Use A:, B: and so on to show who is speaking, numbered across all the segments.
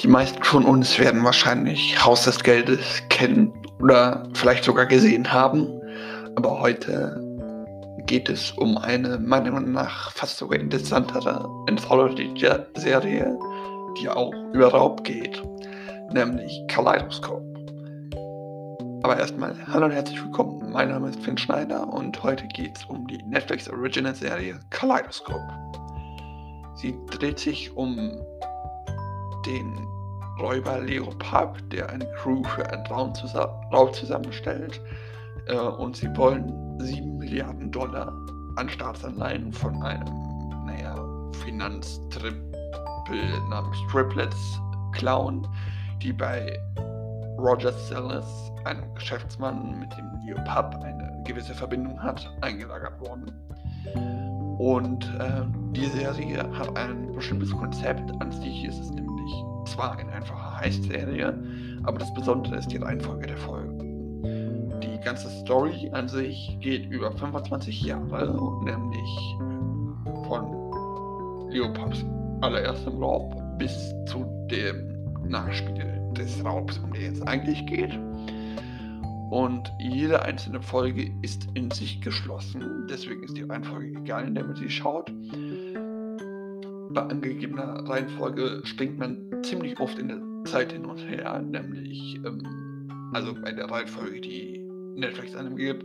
A: Die meisten von uns werden wahrscheinlich Haus des Geldes kennen oder vielleicht sogar gesehen haben. Aber heute geht es um eine meiner Meinung nach fast sogar interessantere Anthology-Serie, die auch über Raub geht, nämlich Kaleidoscope. Aber erstmal, hallo und herzlich willkommen. Mein Name ist Finn Schneider und heute geht es um die Netflix Original Serie Kaleidoscope. Sie dreht sich um den Räuber Leo Pub, der eine Crew für einen Raub zusammenstellt. Äh, und sie wollen 7 Milliarden Dollar an Staatsanleihen von einem, naja, Finanztrippel namens Triplets klauen, die bei Roger Sellers, einem Geschäftsmann, mit dem Leo Pub eine gewisse Verbindung hat, eingelagert worden. Und äh, die Serie hat ein bestimmtes Konzept. An sich ist es nämlich zwar eine einfache Heist-Serie, aber das Besondere ist die Reihenfolge der Folgen. Die ganze Story an sich geht über 25 Jahre, nämlich von Leopops allererstem Raub bis zu dem Nachspiel des Raubs, um den es eigentlich geht. Und jede einzelne Folge ist in sich geschlossen. Deswegen ist die Reihenfolge egal, in der man sie schaut. Bei angegebener Reihenfolge springt man ziemlich oft in der Zeit hin und her, nämlich ähm, also bei der Reihenfolge, die Netflix einem gibt.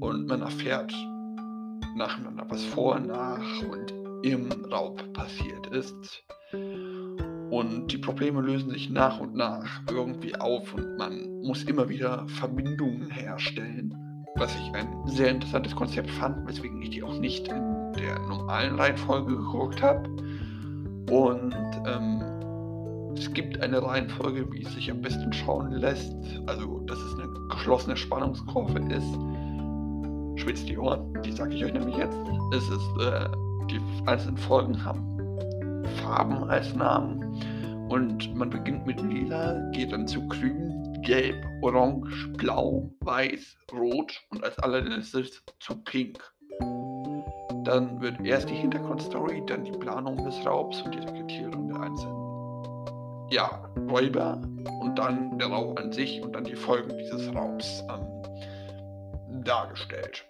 A: Und man erfährt nacheinander, was vor, nach und im Raub passiert ist. Und die Probleme lösen sich nach und nach irgendwie auf und man muss immer wieder Verbindungen herstellen, was ich ein sehr interessantes Konzept fand, weswegen ich die auch nicht in der normalen Reihenfolge geguckt habe. Und ähm, es gibt eine Reihenfolge, wie es sich am besten schauen lässt. Also, dass es eine geschlossene Spannungskurve ist. Schwitzt die Ohren, die sage ich euch nämlich jetzt. Es ist, äh, die einzelnen Folgen haben Farben als Namen. Und man beginnt mit lila, geht dann zu grün, gelb, orange, blau, weiß, rot und als allerletztes zu pink. Dann wird erst die Hintergrundstory, dann die Planung des Raubs und die Rekrutierung der einzelnen ja, Räuber und dann der Raub an sich und dann die Folgen dieses Raubs ähm, dargestellt.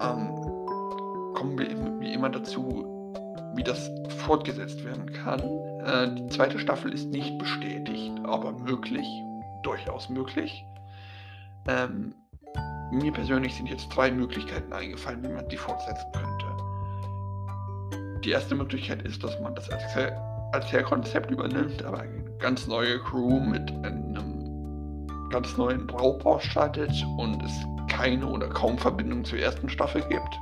A: Ähm, kommen wir wie immer dazu, wie das fortgesetzt werden kann. Äh, die zweite Staffel ist nicht bestätigt, aber möglich, durchaus möglich. Ähm, mir persönlich sind jetzt drei Möglichkeiten eingefallen, wie man die fortsetzen könnte. Die erste Möglichkeit ist, dass man das als, als Konzept übernimmt, aber eine ganz neue Crew mit einem ganz neuen Raub ausstattet und es keine oder kaum Verbindung zur ersten Staffel gibt.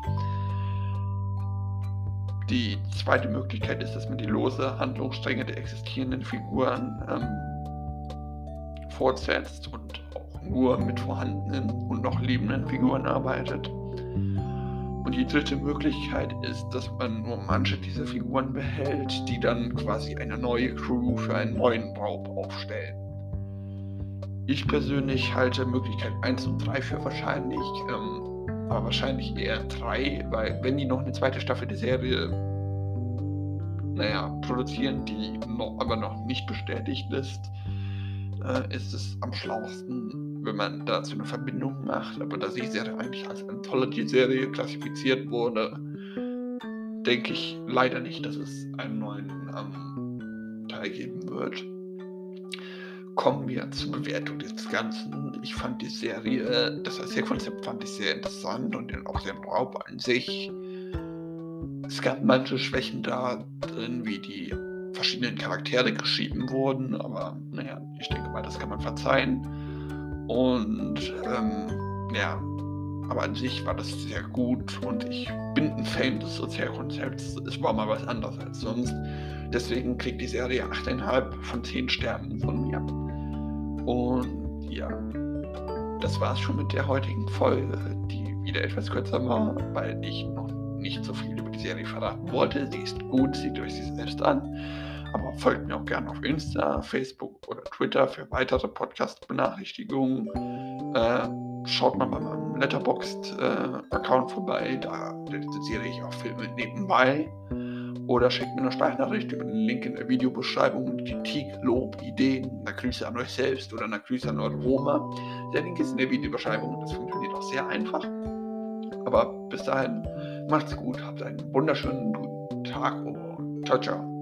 A: Die zweite Möglichkeit ist, dass man die lose Handlungsstränge der existierenden Figuren ähm, fortsetzt und auch nur mit vorhandenen und noch lebenden Figuren arbeitet. Und die dritte Möglichkeit ist, dass man nur manche dieser Figuren behält, die dann quasi eine neue Crew für einen neuen Raub aufstellen. Ich persönlich halte Möglichkeit 1 und 3 für wahrscheinlich. Ähm, aber wahrscheinlich eher drei, weil wenn die noch eine zweite Staffel der Serie, naja, produzieren, die noch, aber noch nicht bestätigt ist, äh, ist es am schlauesten, wenn man dazu eine Verbindung macht. Aber da die Serie eigentlich als Anthology-Serie klassifiziert wurde, denke ich leider nicht, dass es einen neuen ähm, Teil geben wird kommen wir zur Bewertung des Ganzen. Ich fand die Serie, das Erzählkonzept fand ich sehr interessant und auch den Raub an sich. Es gab manche Schwächen da drin, wie die verschiedenen Charaktere geschrieben wurden, aber naja, ich denke mal, das kann man verzeihen. Und ähm, ja, aber an sich war das sehr gut und ich bin ein Fan des Sozialkonzepts. Es war mal was anderes als sonst. Deswegen kriegt die Serie 8,5 von 10 Sternen von mir. Und ja, das war's schon mit der heutigen Folge, die wieder etwas kürzer war, weil ich noch nicht so viel über die Serie verraten wollte. Sie ist gut, seht euch sie selbst an. Aber folgt mir auch gerne auf Insta, Facebook oder Twitter für weitere Podcast-Benachrichtigungen. Äh, schaut mal bei meinem Letterboxd-Account äh, vorbei, da rezensiere ich auch Filme nebenbei. Oder schickt mir eine Sprachnachricht über den Link in der Videobeschreibung. Kritik, Lob, Ideen, eine Grüße an euch selbst oder eine Grüße an eure Oma. Der Link ist in der Videobeschreibung. Das funktioniert auch sehr einfach. Aber bis dahin, macht's gut, habt einen wunderschönen guten Tag und ciao, ciao.